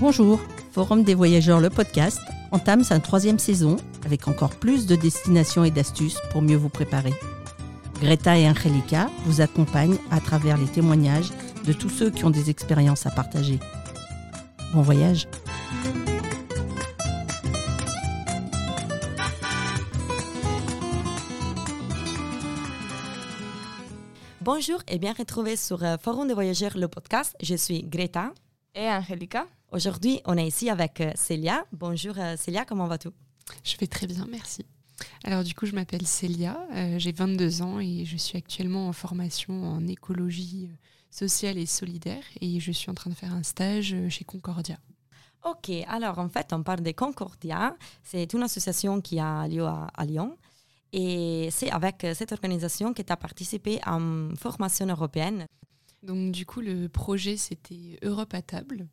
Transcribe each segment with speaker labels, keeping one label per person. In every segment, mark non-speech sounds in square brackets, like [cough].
Speaker 1: Bonjour, Forum des voyageurs, le podcast, entame sa troisième saison avec encore plus de destinations et d'astuces pour mieux vous préparer. Greta et Angelica vous accompagnent à travers les témoignages de tous ceux qui ont des expériences à partager. Bon voyage
Speaker 2: Bonjour et bien retrouvé sur euh, Forum des voyageurs, le podcast. Je suis Greta.
Speaker 3: Et Angelica.
Speaker 2: Aujourd'hui, on est ici avec euh, Célia. Bonjour euh, Célia, comment vas-tu?
Speaker 4: Je vais très bien, merci. Alors du coup, je m'appelle Célia, euh, j'ai 22 ans et je suis actuellement en formation en écologie euh, sociale et solidaire et je suis en train de faire un stage chez Concordia.
Speaker 2: Ok, alors en fait, on parle de Concordia. C'est une association qui a lieu à, à Lyon. Et c'est avec cette organisation que tu as participé à une formation européenne.
Speaker 4: Donc du coup, le projet c'était Europe à table.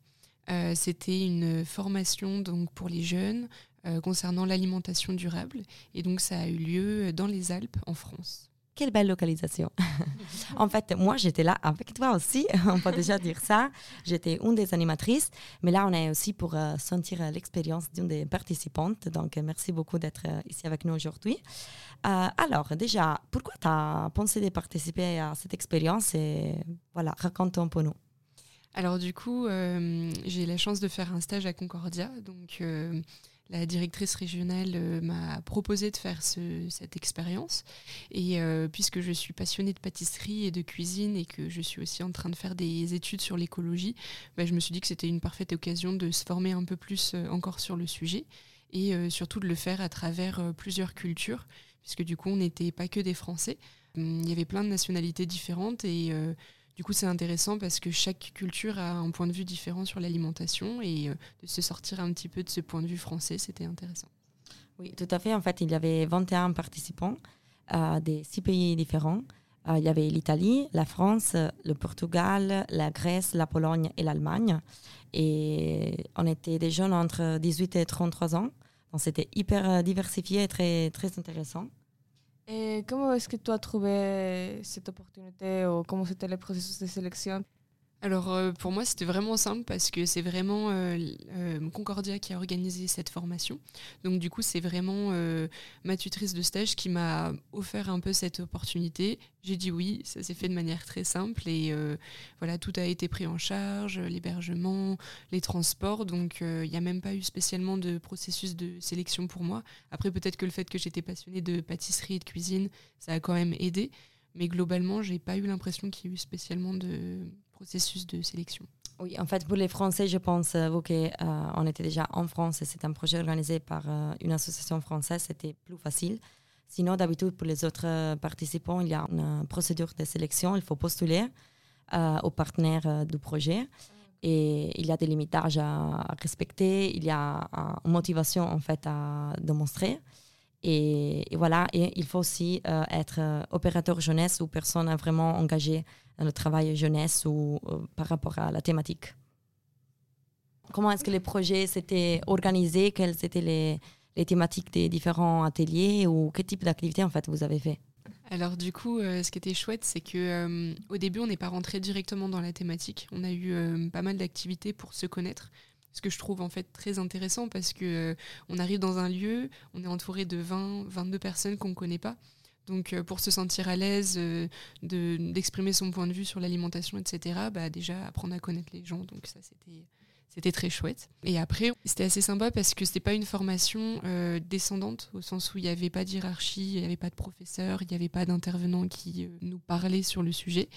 Speaker 4: Euh, c'était une formation donc pour les jeunes euh, concernant l'alimentation durable et donc ça a eu lieu dans les Alpes en France.
Speaker 2: Quelle belle localisation. [laughs] en fait, moi, j'étais là avec toi aussi, [laughs] on peut déjà dire ça. J'étais une des animatrices, mais là, on est aussi pour euh, sentir euh, l'expérience d'une des participantes. Donc, euh, merci beaucoup d'être ici avec nous aujourd'hui. Alors, déjà, pourquoi tu as pensé de participer à cette expérience et voilà, raconte un peu nous.
Speaker 4: Alors du coup, j'ai la chance de faire un stage à Concordia. Donc la directrice régionale euh, m'a proposé de faire ce- cette expérience. Et euh, puisque je suis passionnée de pâtisserie et de cuisine et que je suis aussi en train de faire des études sur l'écologie, bah, je me suis dit que c'était une parfaite occasion de se former un peu plus euh, encore sur le sujet et surtout de le faire à travers plusieurs cultures, puisque du coup on n'était pas que des Français. Hum, Il y avait plein de nationalités différentes et du coup, c'est intéressant parce que chaque culture a un point de vue différent sur l'alimentation et euh, de se sortir un petit peu de ce point de vue français, c'était intéressant.
Speaker 2: Oui, tout à fait. En fait, il y avait 21 participants euh, des six pays différents. Euh, il y avait l'Italie, la France, le Portugal, la Grèce, la Pologne et l'Allemagne. Et on était des jeunes entre 18 et 33 ans. Donc, c'était hyper diversifié et très, très intéressant.
Speaker 3: Et comment est-ce que tu as trouvé cette opportunité ou comment c'était le processus de sélection
Speaker 4: Alors euh, pour moi, c'était vraiment simple parce que c'est vraiment euh, euh, Concordia qui a organisé cette formation. Donc du coup, c'est vraiment ma tutrice de stage qui m'a offert un peu cette opportunité. J'ai dit oui, ça s'est fait de manière très simple et voilà, tout a été pris en charge, l'hébergement, les transports. Donc il n'y a même pas eu spécialement de processus de sélection pour moi. Après, peut-être que le fait que j'étais passionnée de pâtisserie et de cuisine, ça a quand même aidé. Mais globalement, j'ai pas eu l'impression qu'il y ait eu spécialement de processus de sélection.
Speaker 2: Oui, en fait, pour les Français, je pense, euh, vu qu'on était déjà en France et c'est un projet organisé par euh, une association française, c'était plus facile. Sinon, d'habitude, pour les autres euh, participants, il y a une euh, procédure de sélection. Il faut postuler euh, aux partenaires euh, du projet. Et il y a des limitages à, respecter, il y a euh, une motivation en fait à démontrer. Et, voilà, et il faut aussi euh, être euh, opérateur jeunesse ou personne vraiment engagée le travail jeunesse ou euh, par rapport à la thématique. Comment est-ce que les projets s'étaient organisés? Quelles étaient les, les thématiques des différents ateliers ou quel type d'activité en fait vous avez fait?
Speaker 4: Alors du coup, euh, ce qui était chouette, c'est que euh, au début, on n'est pas rentré directement dans la thématique. On a eu pas mal d'activités pour se connaître. Ce que je trouve en fait très intéressant parce que on arrive dans un lieu, on est entouré de 20, 22 personnes qu'on ne connaît pas. Donc euh, pour se sentir à l'aise, euh, de- d'exprimer son point de vue sur l'alimentation, etc., bah, déjà apprendre à connaître les gens. Donc ça, c'était c'était très chouette. Et après, c'était assez sympa parce que c'était pas une formation euh, descendante, au sens où il n'y avait pas d'hierarchie, il n'y avait pas de professeur, il n'y avait pas d'intervenant qui nous parlait sur le sujet.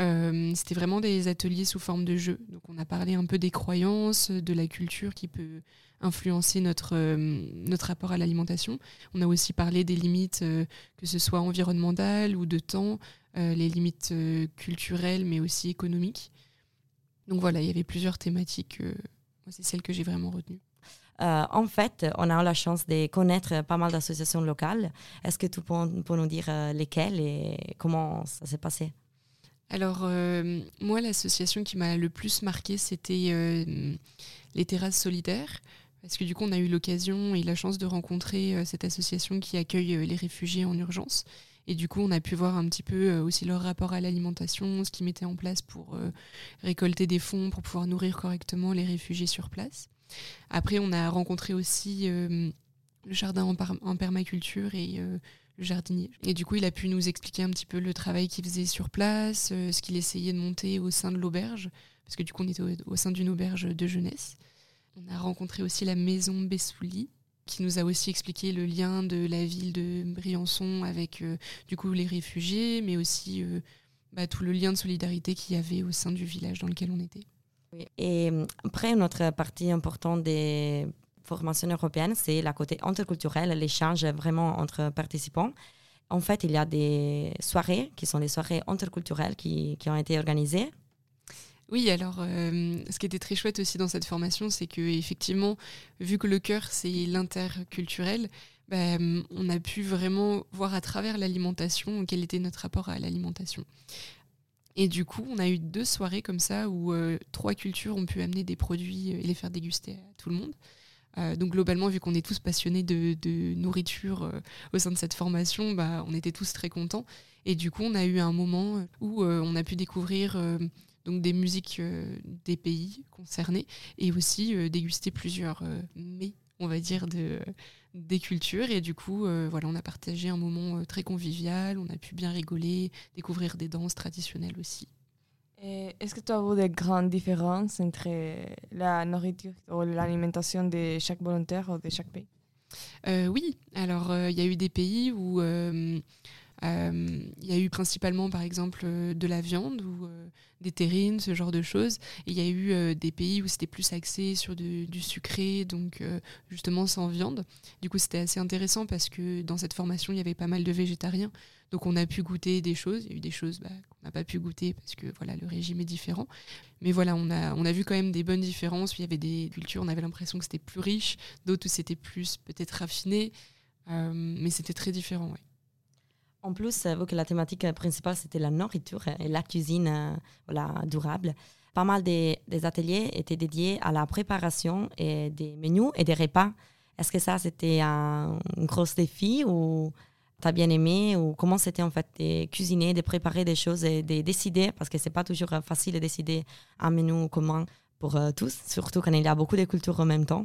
Speaker 4: Euh, c'était vraiment des ateliers sous forme de jeu. Donc on a parlé un peu des croyances, de la culture qui peut influencer notre, euh, notre rapport à l'alimentation. On a aussi parlé des limites, euh, que ce soit environnementales ou de temps, les limites culturelles mais aussi économiques. Donc voilà, il y avait plusieurs thématiques. c'est celle que j'ai vraiment retenue.
Speaker 2: En fait, on a eu la chance de connaître pas mal d'associations locales. Est-ce que tu peux, peux nous dire lesquelles et comment ça s'est passé?
Speaker 4: Alors, euh, moi, l'association qui m'a le plus marqué, c'était euh, les terrasses solidaires. Parce que du coup, on a eu l'occasion et la chance de rencontrer euh, cette association qui accueille les réfugiés en urgence. Et du coup, on a pu voir un petit peu aussi leur rapport à l'alimentation, ce qu'ils mettaient en place pour récolter des fonds, pour pouvoir nourrir correctement les réfugiés sur place. Après, on a rencontré aussi le jardin en, permaculture et jardinier. Et du coup, il a pu nous expliquer un petit peu le travail qu'il faisait sur place, ce qu'il essayait de monter au sein de l'auberge, parce que du coup, on était au, sein d'une auberge de jeunesse. On a rencontré aussi la maison Bessouli, qui nous a aussi expliqué le lien de la ville de Briançon avec euh, du coup les réfugiés, mais aussi euh, bah, tout le lien de solidarité qu'il y avait au sein du village dans lequel on était.
Speaker 2: Et euh, après, notre partie importante des formations européennes, c'est la côté interculturel, l'échange vraiment entre participants. En fait, il y a des soirées qui sont des soirées interculturelles qui, qui ont été organisées
Speaker 4: oui, alors euh, ce qui était très chouette aussi dans cette formation, c'est que effectivement, vu que le cœur c'est l'interculturel, bah, on a pu vraiment voir à travers l'alimentation quel était notre rapport à l'alimentation. Et du coup, on a eu deux soirées comme ça où euh, trois cultures ont pu amener des produits et les faire déguster à tout le monde. Euh, donc globalement, vu qu'on est tous passionnés de, nourriture au sein de cette formation, bah, on était tous très contents. Et du coup, on a eu un moment où on a pu découvrir donc des musiques euh, des pays concernés et aussi euh, déguster plusieurs euh, mets, on va dire, de, des cultures. Et du coup, voilà, on a partagé un moment très convivial, on a pu bien rigoler, découvrir des danses traditionnelles aussi.
Speaker 3: Est-ce que tu as vu des grandes différences entre la nourriture ou l'alimentation de chaque volontaire ou de chaque pays.
Speaker 4: Oui, alors il y a eu des pays où euh, il y a eu principalement, par exemple, euh, de la viande ou euh, des terrines, ce genre de choses. Il y a eu des pays où c'était plus axé sur du sucré, donc justement sans viande. Du coup, c'était assez intéressant parce que dans cette formation, il y avait pas mal de végétariens. Donc on a pu goûter des choses. Il y a eu des choses bah, qu'on n'a pas pu goûter parce que voilà, le régime est différent. Mais voilà, on a, on a vu quand même des bonnes différences. Il y avait des cultures, on avait l'impression que c'était plus riche, d'autres où c'était plus peut-être raffiné. mais c'était très différent, ouais.
Speaker 2: En plus, vu que la thématique principale, c'était la nourriture et la cuisine euh, voilà, durable, pas mal des, ateliers étaient dédiés à la préparation et des menus et des repas. Est-ce que ça, c'était un, gros défi ou tu as bien aimé ou comment c'était en fait de cuisiner, de préparer des choses et de décider? Parce que c'est pas toujours facile de décider un menu commun pour euh, tous, surtout quand il y a beaucoup de cultures en même temps.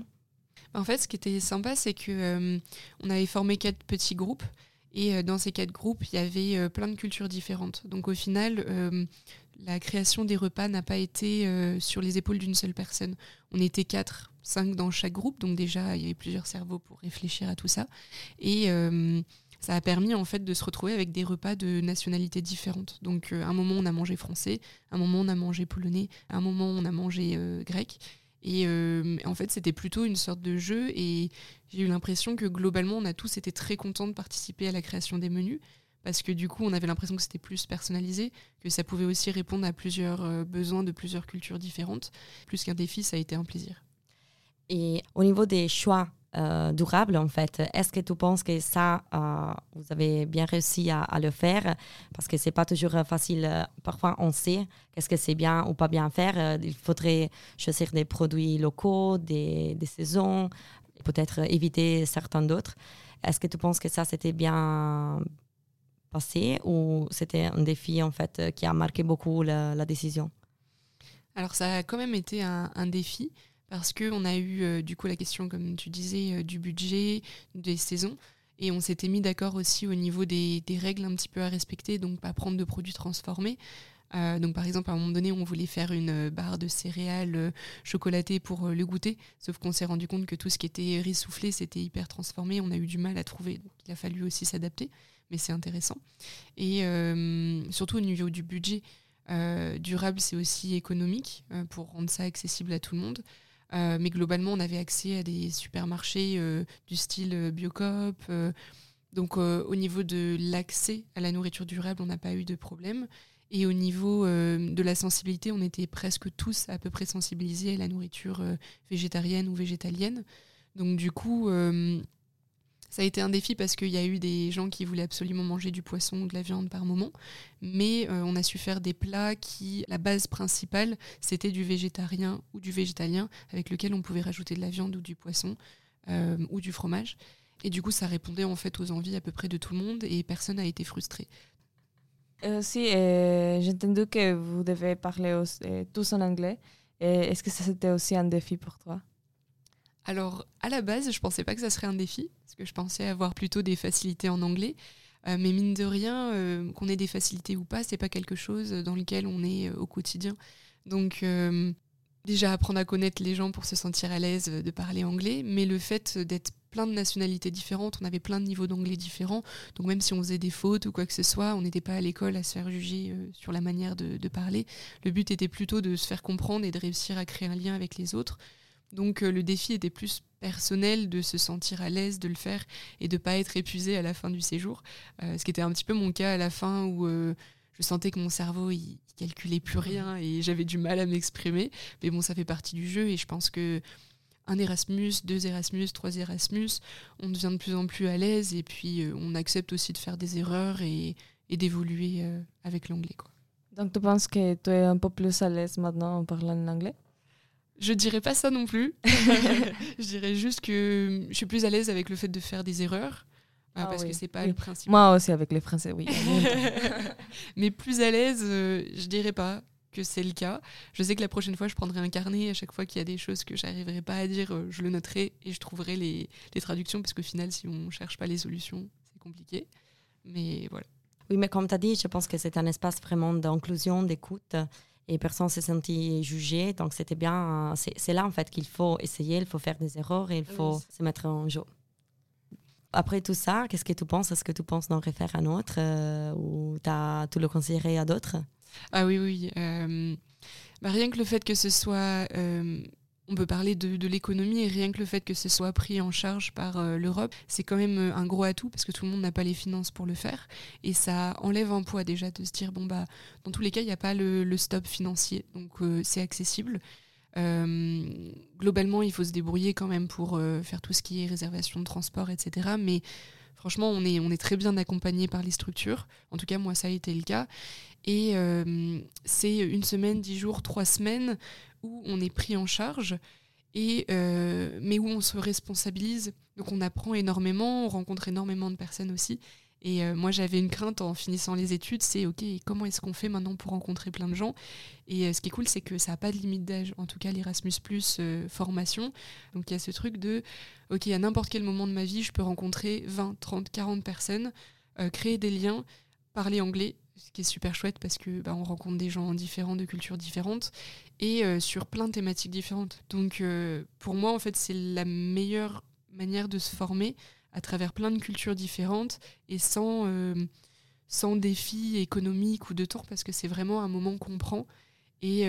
Speaker 4: En fait, ce qui était sympa, c'est que euh, on avait formé quatre petits groupes et euh, dans ces quatre groupes, il y avait euh, plein de cultures différentes. Donc au final, euh, la création des repas n'a pas été sur les épaules d'une seule personne. On était quatre, cinq dans chaque groupe, donc déjà il y avait plusieurs cerveaux pour réfléchir à tout ça. Et ça a permis en fait de se retrouver avec des repas de nationalités différentes. Donc à un moment on a mangé français, à un moment on a mangé polonais, à un moment on a mangé grec. Et euh, en fait, c'était plutôt une sorte de jeu et j'ai eu l'impression que globalement, on a tous été très contents de participer à la création des menus parce que du coup, on avait l'impression que c'était plus personnalisé, que ça pouvait aussi répondre à plusieurs euh, besoins de plusieurs cultures différentes. Plus qu'un défi, ça a été un plaisir.
Speaker 2: Et au niveau des choix euh, durable en fait. Est-ce que tu penses que ça, euh, vous avez bien réussi à, le faire? Parce que c'est pas toujours facile. Parfois, on sait qu'est-ce que c'est bien ou pas bien faire. Euh, il faudrait choisir des produits locaux, des, des saisons, peut-être éviter certains d'autres. Est-ce que tu penses que ça, c'était bien passé ou c'était un défi en fait qui a marqué beaucoup la, décision?
Speaker 4: Alors, ça a quand même été un défi parce qu'on a eu euh, du coup la question, comme tu disais, euh, du budget, des saisons. Et on s'était mis d'accord aussi au niveau des, règles un petit peu à respecter, donc pas prendre de produits transformés. Euh, donc par exemple, à un moment donné, on voulait faire une barre de céréales chocolatées pour le goûter, sauf qu'on s'est rendu compte que tout ce qui était riz soufflé, c'était hyper transformé. On a eu du mal à trouver, donc il a fallu aussi s'adapter, mais c'est intéressant. Et surtout au niveau du budget, durable, c'est aussi économique pour rendre ça accessible à tout le monde. Euh, mais globalement, on avait accès à des supermarchés euh, du style euh, Biocop. donc au niveau de l'accès à la nourriture durable, on n'a pas eu de problème. Et au niveau de la sensibilité, on était presque tous à peu près sensibilisés à la nourriture végétarienne ou végétalienne. Donc du coup, ça a été un défi parce qu'il y a eu des gens qui voulaient absolument manger du poisson ou de la viande par moment, mais euh, on a su faire des plats qui, la base principale, c'était du végétarien ou du végétalien avec lequel on pouvait rajouter de la viande ou du poisson euh, ou du fromage. Et du coup, ça répondait en fait aux envies à peu près de tout le monde et personne n'a été frustré.
Speaker 3: Aussi, euh, j'ai entendu que vous devez parler euh, tous en anglais. Est-ce que ça c'était aussi un défi pour toi?
Speaker 4: Alors, à la base, je pensais pas que ça serait un défi, parce que je pensais avoir plutôt des facilités en anglais. Euh, mais mine de rien, euh, qu'on ait des facilités ou pas, c'est pas quelque chose dans lequel on est euh, au quotidien. Donc, déjà apprendre à connaître les gens pour se sentir à l'aise de parler anglais, mais le fait d'être plein de nationalités différentes, on avait plein de niveaux d'anglais différents, donc même si on faisait des fautes ou quoi que ce soit, on n'était pas à l'école à se faire juger sur la manière de, parler. Le but était plutôt de se faire comprendre et de réussir à créer un lien avec les autres. Donc le défi était plus personnel de se sentir à l'aise de le faire et de pas être épuisé à la fin du séjour. Euh, ce qui était un petit peu mon cas à la fin où euh, je sentais que mon cerveau il, calculait plus rien et j'avais du mal à m'exprimer. Mais bon, ça fait partie du jeu et je pense que un Erasmus, deux Erasmus, trois Erasmus, on devient de plus en plus à l'aise et puis euh, on accepte aussi de faire des erreurs et, d'évoluer avec l'anglais.
Speaker 3: Donc tu penses que tu es un peu plus à l'aise maintenant en parlant en anglais
Speaker 4: je dirais pas ça non plus. [laughs] je dirais juste que je suis plus à l'aise avec le fait de faire des erreurs. Euh, ah parce que c'est pas le principe.
Speaker 3: Moi aussi avec les Français, oui. [laughs]
Speaker 4: Mais plus à l'aise, euh, je dirais pas que c'est le cas. Je sais que la prochaine fois, je prendrai un carnet. À chaque fois qu'il y a des choses que j'arriverai pas à dire, euh, je le noterai et je trouverai les, les traductions. Parce qu'au final, si on cherche pas les solutions, c'est compliqué. Mais voilà.
Speaker 2: Oui, mais comme tu as dit, je pense que c'est un espace vraiment d'inclusion, d'écoute et personne ne s'est senti jugé. Donc c'était bien, c'est là en fait qu'il faut essayer, il faut faire des erreurs et il faut se mettre en jeu. Après tout ça, qu'est-ce que tu penses? Est-ce que tu penses d'en refaire un autre euh, ou as, tu le conseillerais à d'autres?
Speaker 4: Ah oui, oui. Euh, bah, rien que le fait que ce soit euh, on peut parler de, l'économie et rien que le fait que ce soit pris en charge par euh, l'Europe, c'est quand même euh, un gros atout parce que tout le monde n'a pas les finances pour le faire et ça enlève un poids déjà de se dire bon bah dans tous les cas il n'y a pas le, stop financier donc euh, c'est accessible. globalement il faut se débrouiller quand même pour faire tout ce qui est réservation de transport etc. Mais franchement on est, on est très bien accompagné par les structures. En tout cas moi ça a été le cas et c'est une semaine, dix jours, trois semaines où on est pris en charge, et, euh, mais où on se responsabilise. Donc on apprend énormément, on rencontre énormément de personnes aussi. Et euh, moi j'avais une crainte en finissant les études, c'est ok, comment est-ce qu'on fait maintenant pour rencontrer plein de gens? Et euh, ce qui est cool, c'est que ça n'a pas de limite d'âge, en tout cas l'Erasmus formation. Donc il y a ce truc de, ok, à n'importe quel moment de ma vie, je peux rencontrer 20, 30, 40 personnes, créer des liens, parler anglais, ce qui est super chouette parce que bah, on rencontre des gens différents, de cultures différentes et euh, sur plein de thématiques différentes. Donc euh, pour moi, en fait, c'est la meilleure manière de se former à travers plein de cultures différentes et sans, euh, sans défi économique ou de temps parce que c'est vraiment un moment qu'on prend et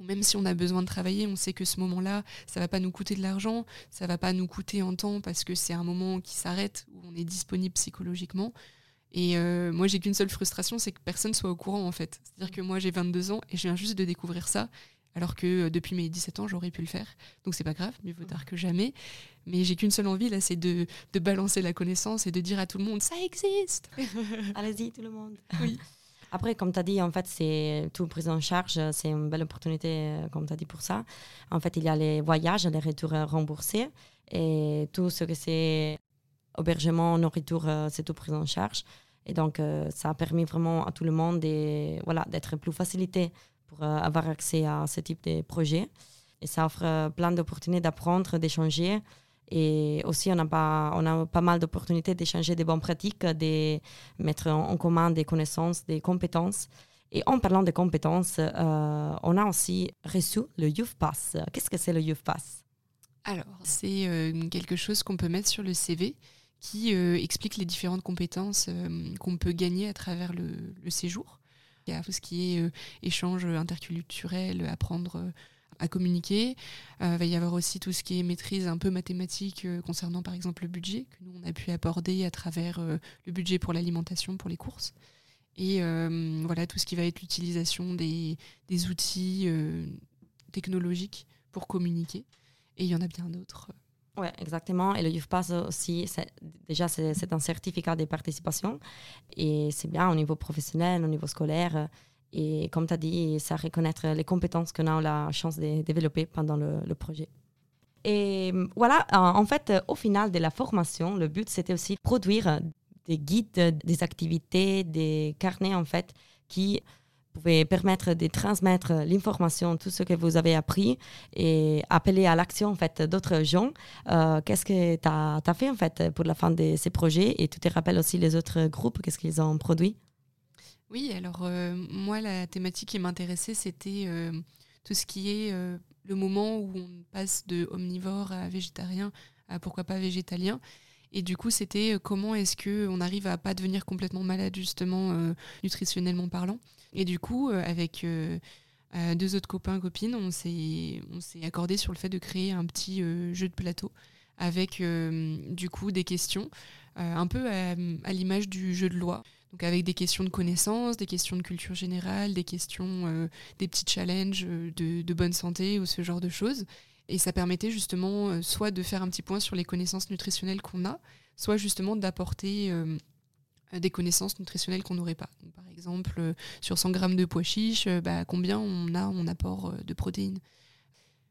Speaker 4: même si on a besoin de travailler, on sait que ce moment-là, ça va pas nous coûter de l'argent, ça va pas nous coûter en temps parce que c'est un moment qui s'arrête où on est disponible psychologiquement. Et euh, moi, j'ai qu'une seule frustration, c'est que personne soit au courant en fait. C'est-à-dire que moi, j'ai 22 ans et je viens juste de découvrir ça, alors que euh, depuis mes 17 ans, j'aurais pu le faire. Donc c'est pas grave, mieux vaut tard que jamais. Mais j'ai qu'une seule envie là, c'est de, de, balancer la connaissance et de dire à tout le monde, ça existe. [laughs]
Speaker 2: Allez-y tout le monde.
Speaker 4: Oui. [laughs]
Speaker 2: Après, comme tu as dit, en fait, c'est tout pris en charge. C'est une belle opportunité, euh, comme tu as dit, pour ça. En fait, il y a les voyages, les retours remboursés et tout ce que c'est hébergement, nourriture, c'est tout pris en charge. Et donc, euh, ça a permis vraiment à tout le monde voilà, d'être plus facilité pour euh, avoir accès à ce type de projet. Et ça offre euh, plein d'opportunités d'apprendre, d'échanger. Et aussi, on a pas, on a pas mal d'opportunités d'échanger des bonnes pratiques, de mettre en, commun des connaissances, des compétences. Et en parlant de compétences, on a aussi reçu le Youth Pass. Qu'est-ce que c'est le Youth Pass?
Speaker 4: Alors, c'est quelque chose qu'on peut mettre sur le CV qui euh, explique les différentes compétences euh, qu'on peut gagner à travers le, séjour. Il y a tout ce qui est euh, échange interculturel, apprendre à communiquer. il va y avoir aussi tout ce qui est maîtrise un peu mathématique concernant par exemple le budget, que nous on a pu aborder à travers le budget pour l'alimentation, pour les courses. Et voilà tout ce qui va être l'utilisation des, des outils technologiques pour communiquer. Et il y en a bien d'autres.
Speaker 2: Oui, exactement. Et le Youth aussi, déjà, c'est un certificat de participation. Et c'est bien au niveau professionnel, au niveau scolaire. Et comme tu as dit, ça reconnaître les compétences qu'on a la chance de développer pendant le, projet. Et voilà, en fait, au final de la formation, le but, c'était aussi de produire des guides, des activités, des carnets, en fait, qui pouvaient permettre de transmettre l'information, tout ce que vous avez appris et appeler à l'action en fait d'autres gens. Euh, qu'est-ce que tu as, as, fait en fait pour la fin de ces projets? Et tu te rappelles aussi les autres groupes, qu'est-ce qu'ils ont produit?
Speaker 4: Oui, alors euh, moi la thématique qui m'intéressait c'était euh, tout ce qui est le moment où on passe de omnivore à végétarien à pourquoi pas végétalien. Et du coup, c'était euh, comment est-ce qu'on arrive à pas devenir complètement malade, justement, euh, nutritionnellement parlant. Et du coup, euh, avec deux autres copains, copines, on s'est accordé sur le fait de créer un petit jeu de plateau avec, du coup, des questions, un peu à, l'image du jeu de loi. Donc avec des questions de connaissances, des questions de culture générale, des questions, des petits challenges de, de bonne santé ou ce genre de choses. Et ça permettait justement euh, soit de faire un petit point sur les connaissances nutritionnelles qu'on a, soit justement d'apporter euh, des connaissances nutritionnelles qu'on n'aurait pas. par exemple, euh, sur 100 grammes de pois chiches, bah, combien on a en apport de protéines?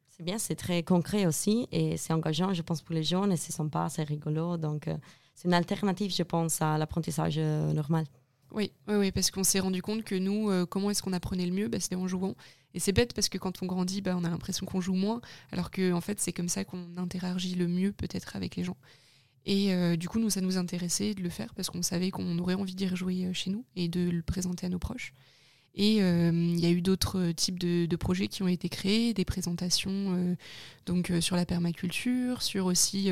Speaker 2: C'est bien, c'est très concret aussi et c'est engageant, je pense, pour les jeunes et c'est sympa, c'est rigolo. Donc, c'est une alternative, je pense, à l'apprentissage normal.
Speaker 4: Oui, oui, parce qu'on s'est rendu compte que nous, comment est-ce qu'on apprenait le mieux? Bah, C'était en jouant. Et c'est bête parce que quand on grandit, bah, on a l'impression qu'on joue moins, alors que en fait, c'est comme ça qu'on interagit le mieux peut-être avec les gens. Et euh, du coup, nous, ça nous intéressait de le faire parce qu'on savait qu'on aurait envie d'y rejouer euh, chez nous et de le présenter à nos proches. Et euh, il y a eu d'autres types de, projets qui ont été créés, des présentations donc sur la permaculture, sur aussi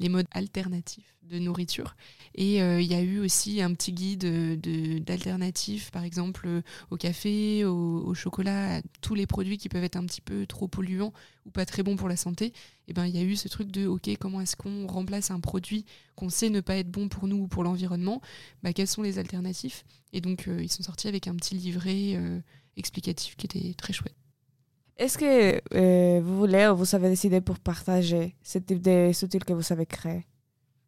Speaker 4: les modes alternatifs de nourriture. Et euh, il y a eu aussi un petit guide d'alternatives, par exemple euh, au café, au, chocolat, à tous les produits qui peuvent être un petit peu trop polluants ou pas très bons pour la santé. Et ben il y a eu ce truc de ok comment est-ce qu'on remplace un produit qu'on sait ne pas être bon pour nous ou pour l'environnement? Bah, Quelles sont les alternatives Et donc euh, ils sont sortis avec un petit livret explicatif qui était très chouette.
Speaker 3: Est-ce que vous voulez ou vous avez décidé pour partager ce type de que vous avez créé?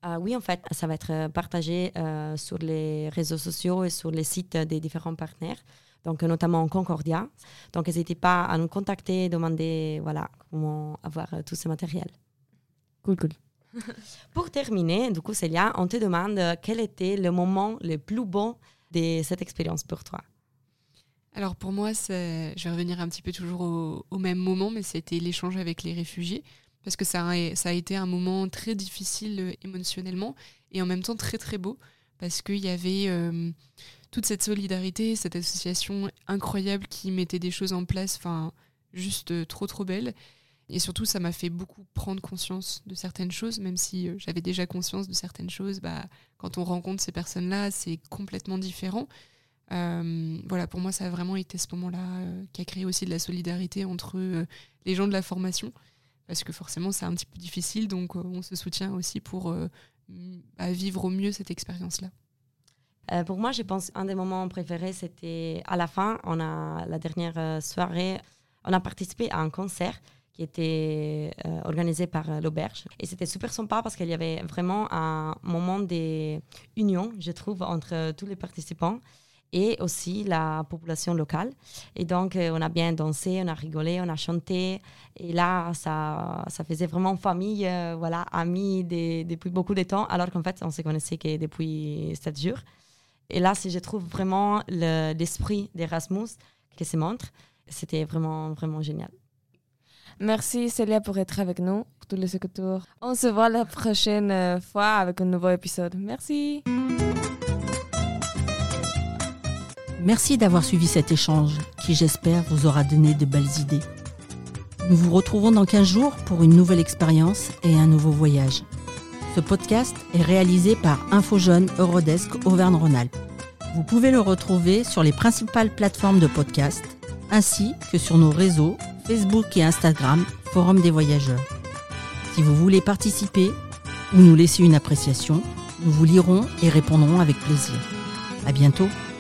Speaker 2: Ah oui, en fait, ça va être euh, partagé euh, sur les réseaux sociaux et sur les sites des différents partenaires, donc notamment Concordia. Donc n'hésitez pas à nous contacter, demander voilà, comment avoir euh, tout ce matériel.
Speaker 3: Cool, cool. [laughs]
Speaker 2: Pour terminer, du coup, Célia, on te demande quel était le moment le plus bon de cette expérience pour toi?
Speaker 4: Alors pour moi, je vais revenir un petit peu toujours au, au même moment, mais c'était l'échange avec les réfugiés parce que ça a, été un moment très difficile euh, émotionnellement et en même temps très très beau parce qu'il y avait euh, toute cette solidarité, cette association incroyable qui mettait des choses en place, enfin juste euh, trop trop belle. Et surtout, ça m'a fait beaucoup prendre conscience de certaines choses, même si j'avais déjà conscience de certaines choses. Bah, quand on rencontre ces personnes-là, c'est complètement différent. voilà, pour moi, ça a vraiment été ce moment-là qui a créé aussi de la solidarité entre les gens de la formation parce que forcément c'est un petit peu difficile, donc euh, on se soutient aussi pour euh, vivre au mieux cette expérience-là.
Speaker 2: Euh, pour moi, je pense un des moments préférés, c'était à la fin, on a la dernière soirée, on a participé à un concert qui était organisé par l'auberge. Et c'était super sympa parce qu'il y avait vraiment un moment d'union, je trouve, entre tous les participants et aussi la population locale. Et donc, euh, on a bien dansé, on a rigolé, on a chanté. Et là, ça, ça faisait vraiment famille, euh, voilà, amis depuis beaucoup de temps, alors qu'en fait, on se connaissait que depuis sept jours. Et là, si je trouve vraiment l'esprit d'Erasmus qui se montre, c'était vraiment, vraiment génial.
Speaker 3: Merci Célia pour être avec nous, pour tous les secours. On se voit la prochaine euh, fois avec un nouveau épisode. Merci.
Speaker 1: Merci d'avoir suivi cet échange qui, j'espère, vous aura donné de belles idées. Nous vous retrouvons dans 15 jours pour une nouvelle expérience et un nouveau voyage. Ce podcast est réalisé par InfoJeune Eurodesk Auvergne-Rhône-Alpes. Vous pouvez le retrouver sur les principales plateformes de podcast ainsi que sur nos réseaux Facebook et Instagram Forum des voyageurs. Si vous voulez participer ou nous laisser une appréciation, nous vous lirons et répondrons avec plaisir. À bientôt